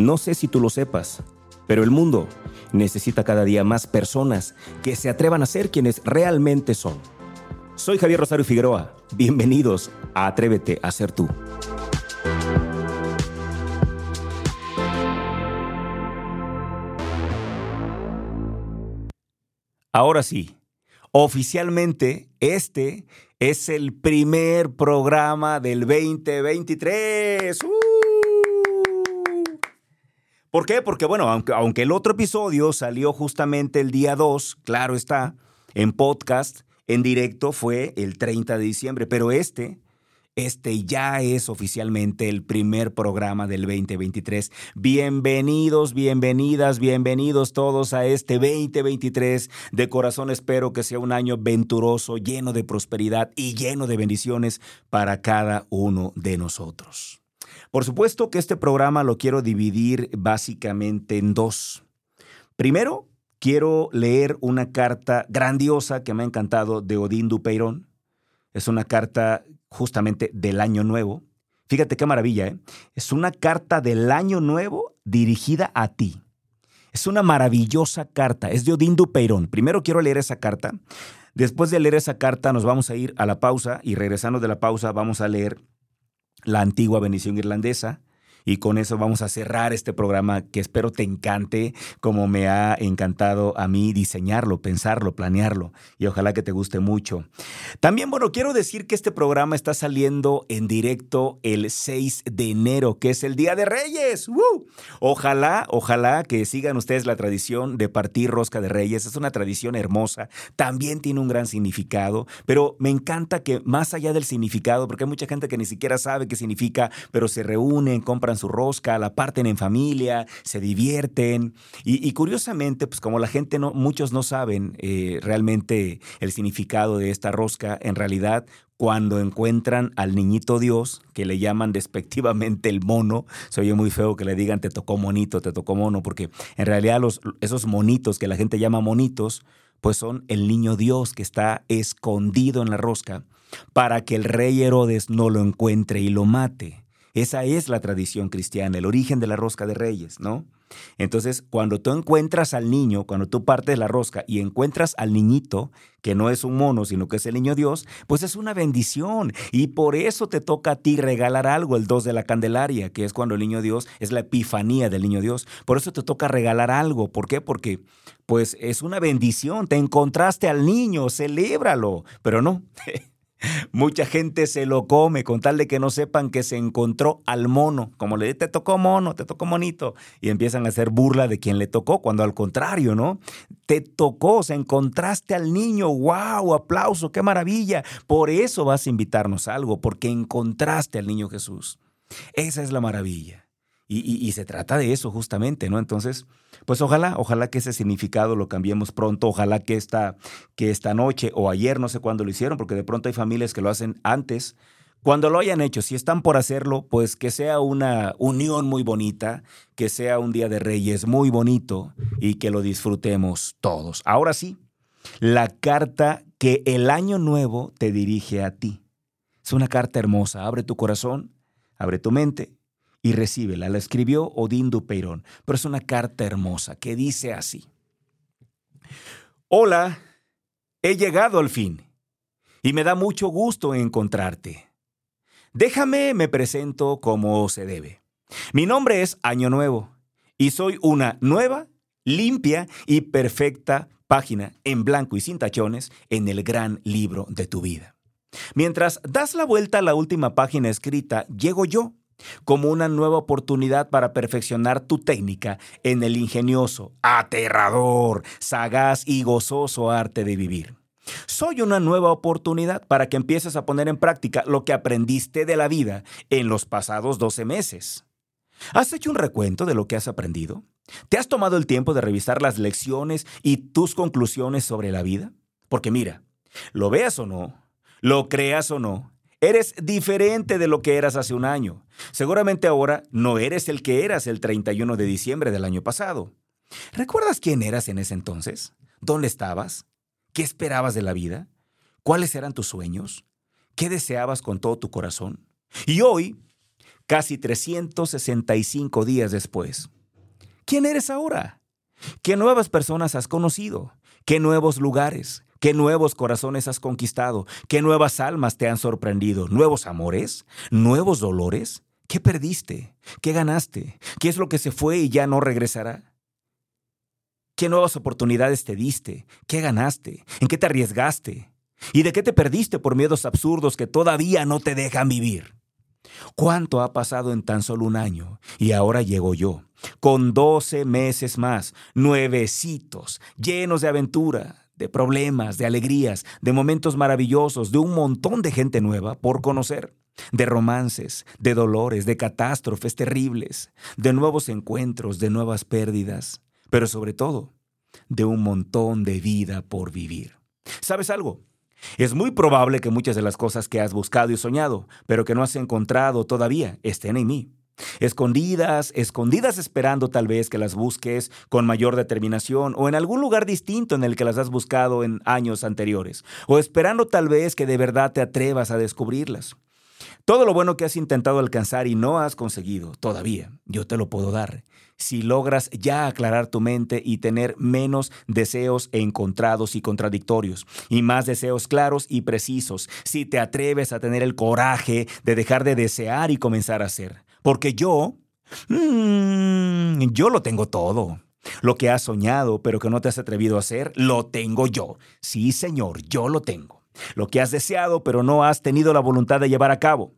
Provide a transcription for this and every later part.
No sé si tú lo sepas, pero el mundo necesita cada día más personas que se atrevan a ser quienes realmente son. Soy Javier Rosario Figueroa. Bienvenidos a Atrévete a ser tú. Ahora sí, oficialmente este es el primer programa del 2023. ¡Uh! ¿Por qué? Porque, bueno, aunque, aunque el otro episodio salió justamente el día 2, claro está, en podcast, en directo fue el 30 de diciembre, pero este este ya es oficialmente el primer programa del 2023. Bienvenidos, bienvenidas, bienvenidos todos a este 2023. De corazón espero que sea un año venturoso, lleno de prosperidad y lleno de bendiciones para cada uno de nosotros. Por supuesto que este programa lo quiero dividir básicamente en dos. Primero, quiero leer una carta grandiosa que me ha encantado de Odín Dupeirón. Es una carta justamente del Año Nuevo. Fíjate qué maravilla, ¿eh? Es una carta del Año Nuevo dirigida a ti. Es una maravillosa carta, es de Odín Dupeirón. Primero quiero leer esa carta. Después de leer esa carta nos vamos a ir a la pausa y regresando de la pausa vamos a leer la antigua bendición irlandesa y con eso vamos a cerrar este programa que espero te encante, como me ha encantado a mí diseñarlo, pensarlo, planearlo. Y ojalá que te guste mucho. También, bueno, quiero decir que este programa está saliendo en directo el 6 de enero, que es el Día de Reyes. Ojalá, ojalá que sigan ustedes la tradición de partir rosca de Reyes. Es una tradición hermosa. También tiene un gran significado, pero me encanta que más allá del significado, porque hay mucha gente que ni siquiera sabe qué significa, pero se reúnen, compran su rosca, la parten en familia, se divierten. Y, curiosamente, pues como la gente no, muchos no saben eh, realmente el significado de esta rosca, en realidad cuando encuentran al niñito Dios, que le llaman despectivamente el mono, se oye muy feo que le digan te tocó monito, te tocó mono, porque en realidad los, esos monitos que la gente llama monitos, pues son el niño Dios que está escondido en la rosca para que el rey Herodes no lo encuentre y lo mate. Esa es la tradición cristiana, el origen de la rosca de reyes, ¿no? Entonces, cuando tú encuentras al niño, cuando tú partes la rosca y encuentras al niñito, que no es un mono, sino que es el niño Dios, pues es una bendición. Y por eso te toca a ti regalar algo el 2 de la Candelaria, que es cuando el niño Dios es la epifanía del niño Dios. Por eso te toca regalar algo. ¿Por qué? Porque pues es una bendición. Te encontraste al niño, celébralo. Pero no. Mucha gente se lo come con tal de que no sepan que se encontró al mono. Como le te tocó mono, te tocó monito. Y empiezan a hacer burla de quien le tocó, cuando al contrario, ¿no? Te tocó, o sea, encontraste al niño. ¡Wow! Aplauso, qué maravilla. Por eso vas a invitarnos a algo, porque encontraste al niño Jesús. Esa es la maravilla. Y, se trata de eso justamente, ¿no? Entonces, pues ojalá, ojalá que ese significado lo cambiemos pronto, ojalá que esta, que esta noche o ayer, no sé cuándo lo hicieron, porque de pronto hay familias que lo hacen antes. Cuando lo hayan hecho, si están por hacerlo, pues que sea una unión muy bonita, que sea un día de reyes muy bonito y que lo disfrutemos todos. Ahora sí, la carta que el año nuevo te dirige a ti. Es una carta hermosa, abre tu corazón, abre tu mente y recíbela. La escribió Odín Dupeirón, pero es una carta hermosa que dice así. Hola, he llegado al fin y me da mucho gusto encontrarte. Déjame me presento como se debe. Mi nombre es Año Nuevo y soy una nueva, limpia y perfecta página en blanco y sin tachones en el gran libro de tu vida. Mientras das la vuelta a la última página escrita, llego yo como una nueva oportunidad para perfeccionar tu técnica en el ingenioso, aterrador, sagaz y gozoso arte de vivir. Soy una nueva oportunidad para que empieces a poner en práctica lo que aprendiste de la vida en los pasados 12 meses. ¿Has hecho un recuento de lo que has aprendido? ¿Te has tomado el tiempo de revisar las lecciones y tus conclusiones sobre la vida? Porque mira, lo veas o no, lo creas o no, Eres diferente de lo que eras hace un año. Seguramente ahora no eres el que eras el 31 de diciembre del año pasado. ¿Recuerdas quién eras en ese entonces? ¿Dónde estabas? ¿Qué esperabas de la vida? ¿Cuáles eran tus sueños? ¿Qué deseabas con todo tu corazón? Y hoy casi 365 días después. ¿Quién eres ahora? ¿Qué nuevas personas has conocido? ¿Qué nuevos lugares? ¿Qué nuevos corazones has conquistado? ¿Qué nuevas almas te han sorprendido? ¿Nuevos amores? ¿Nuevos dolores? ¿Qué perdiste? ¿Qué ganaste? ¿Qué es lo que se fue y ya no regresará? ¿Qué nuevas oportunidades te diste? ¿Qué ganaste? ¿En qué te arriesgaste? ¿Y de qué te perdiste por miedos absurdos que todavía no te dejan vivir? ¿Cuánto ha pasado en tan solo un año? Y ahora llego yo, con doce meses más, nuevecitos, llenos de aventura, de problemas, de alegrías, de momentos maravillosos, de un montón de gente nueva por conocer, de romances, de dolores, de catástrofes terribles, de nuevos encuentros, de nuevas pérdidas, pero sobre todo, de un montón de vida por vivir. ¿Sabes algo? Es muy probable que muchas de las cosas que has buscado y soñado, pero que no has encontrado todavía, estén en mí. Escondidas, escondidas esperando tal vez que las busques con mayor determinación o en algún lugar distinto en el que las has buscado en años anteriores, o esperando tal vez que de verdad te atrevas a descubrirlas. Todo lo bueno que has intentado alcanzar y no has conseguido todavía, yo te lo puedo dar si logras ya aclarar tu mente y tener menos deseos encontrados y contradictorios y más deseos claros y precisos, si te atreves a tener el coraje de dejar de desear y comenzar a hacer. Porque yo, mmm, yo lo tengo todo. Lo que has soñado pero que no te has atrevido a hacer, lo tengo yo. Sí, Señor, yo lo tengo. Lo que has deseado pero no has tenido la voluntad de llevar a cabo,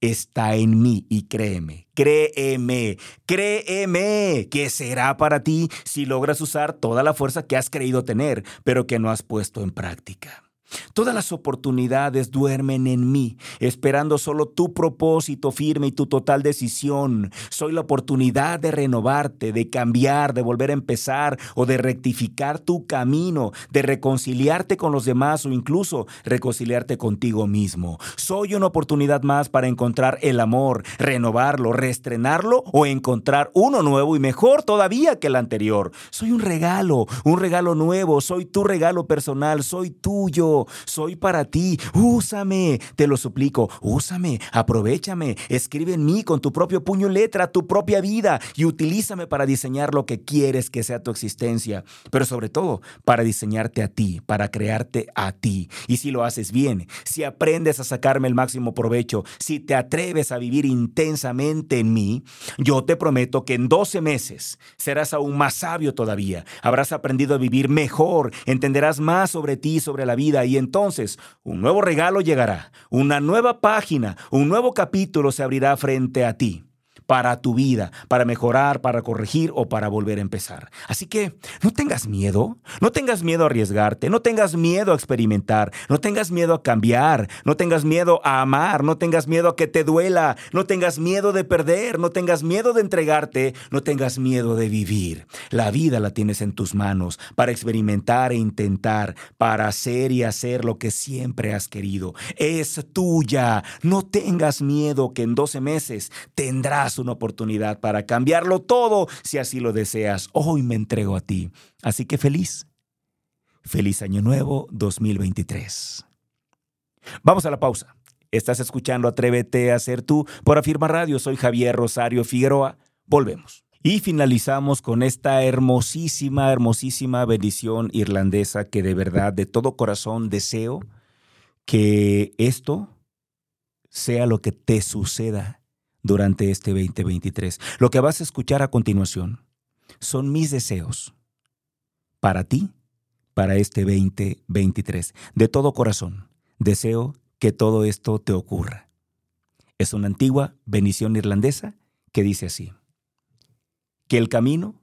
está en mí y créeme, créeme, créeme que será para ti si logras usar toda la fuerza que has creído tener, pero que no has puesto en práctica. Todas las oportunidades duermen en mí, esperando solo tu propósito firme y tu total decisión. Soy la oportunidad de renovarte, de cambiar, de volver a empezar o de rectificar tu camino, de reconciliarte con los demás o incluso reconciliarte contigo mismo. Soy una oportunidad más para encontrar el amor, renovarlo, reestrenarlo o encontrar uno nuevo y mejor todavía que el anterior. Soy un regalo, un regalo nuevo, soy tu regalo personal, soy tuyo soy para ti, úsame, te lo suplico, úsame, aprovechame, escribe en mí con tu propio puño y letra tu propia vida y utilízame para diseñar lo que quieres que sea tu existencia, pero sobre todo para diseñarte a ti, para crearte a ti. Y si lo haces bien, si aprendes a sacarme el máximo provecho, si te atreves a vivir intensamente en mí, yo te prometo que en 12 meses serás aún más sabio todavía, habrás aprendido a vivir mejor, entenderás más sobre ti, sobre la vida y entonces un nuevo regalo llegará, una nueva página, un nuevo capítulo se abrirá frente a ti para tu vida, para mejorar, para corregir o para volver a empezar. Así que no tengas miedo, no tengas miedo a arriesgarte, no tengas miedo a experimentar, no tengas miedo a cambiar, no tengas miedo a amar, no tengas miedo a que te duela, no tengas miedo de perder, no tengas miedo de entregarte, no tengas miedo de vivir. La vida la tienes en tus manos para experimentar e intentar, para hacer y hacer lo que siempre has querido. Es tuya. No tengas miedo que en 12 meses tendrás una oportunidad para cambiarlo todo si así lo deseas. Hoy me entrego a ti. Así que feliz. Feliz Año Nuevo 2023. Vamos a la pausa. Estás escuchando Atrévete a ser tú por Afirma Radio. Soy Javier Rosario Figueroa. Volvemos. Y finalizamos con esta hermosísima, hermosísima bendición irlandesa que de verdad, de todo corazón deseo que esto sea lo que te suceda durante este 2023. Lo que vas a escuchar a continuación son mis deseos para ti, para este 2023. De todo corazón, deseo que todo esto te ocurra. Es una antigua bendición irlandesa que dice así. Que el camino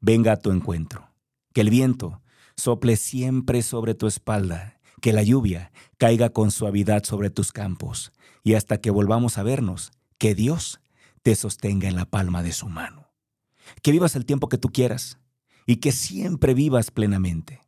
venga a tu encuentro, que el viento sople siempre sobre tu espalda, que la lluvia caiga con suavidad sobre tus campos, y hasta que volvamos a vernos, que Dios te sostenga en la palma de su mano. Que vivas el tiempo que tú quieras y que siempre vivas plenamente.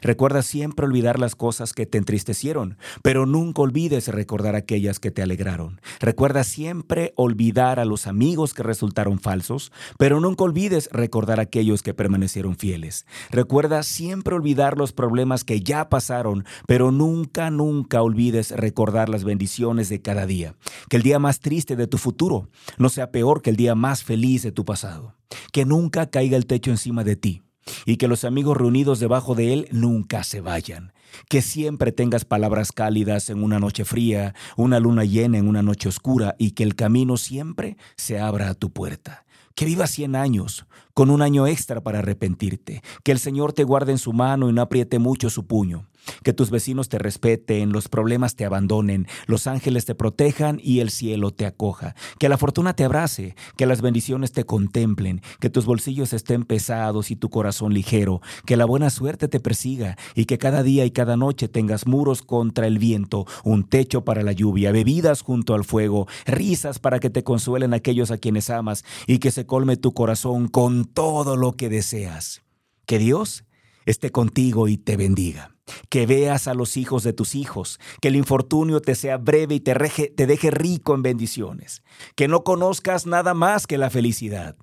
Recuerda siempre olvidar las cosas que te entristecieron, pero nunca olvides recordar aquellas que te alegraron. Recuerda siempre olvidar a los amigos que resultaron falsos, pero nunca olvides recordar aquellos que permanecieron fieles. Recuerda siempre olvidar los problemas que ya pasaron, pero nunca, nunca olvides recordar las bendiciones de cada día. Que el día más triste de tu futuro no sea peor que el día más feliz de tu pasado. Que nunca caiga el techo encima de ti y que los amigos reunidos debajo de él nunca se vayan. Que siempre tengas palabras cálidas en una noche fría, una luna llena en una noche oscura y que el camino siempre se abra a tu puerta. Que vivas 100 años, con un año extra para arrepentirte. Que el Señor te guarde en su mano y no apriete mucho su puño. Que tus vecinos te respeten, los problemas te abandonen, los ángeles te protejan y el cielo te acoja. Que la fortuna te abrace, que las bendiciones te contemplen, que tus bolsillos estén pesados y tu corazón ligero, que la buena suerte te persiga y que cada día y cada noche tengas muros contra el viento, un techo para la lluvia, bebidas junto al fuego, risas para que te consuelen aquellos a quienes amas y que se colme tu corazón con todo lo que deseas. Que Dios esté contigo y te bendiga que veas a los hijos de tus hijos, que el infortunio te sea breve y te, deje rico en bendiciones, que no conozcas nada más que la felicidad.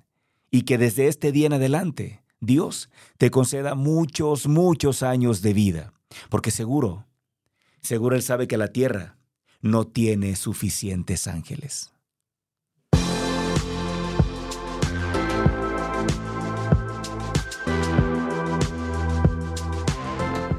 Y que desde este día en adelante Dios te conceda muchos, muchos años de vida, porque seguro, seguro Él sabe que la tierra no tiene suficientes ángeles.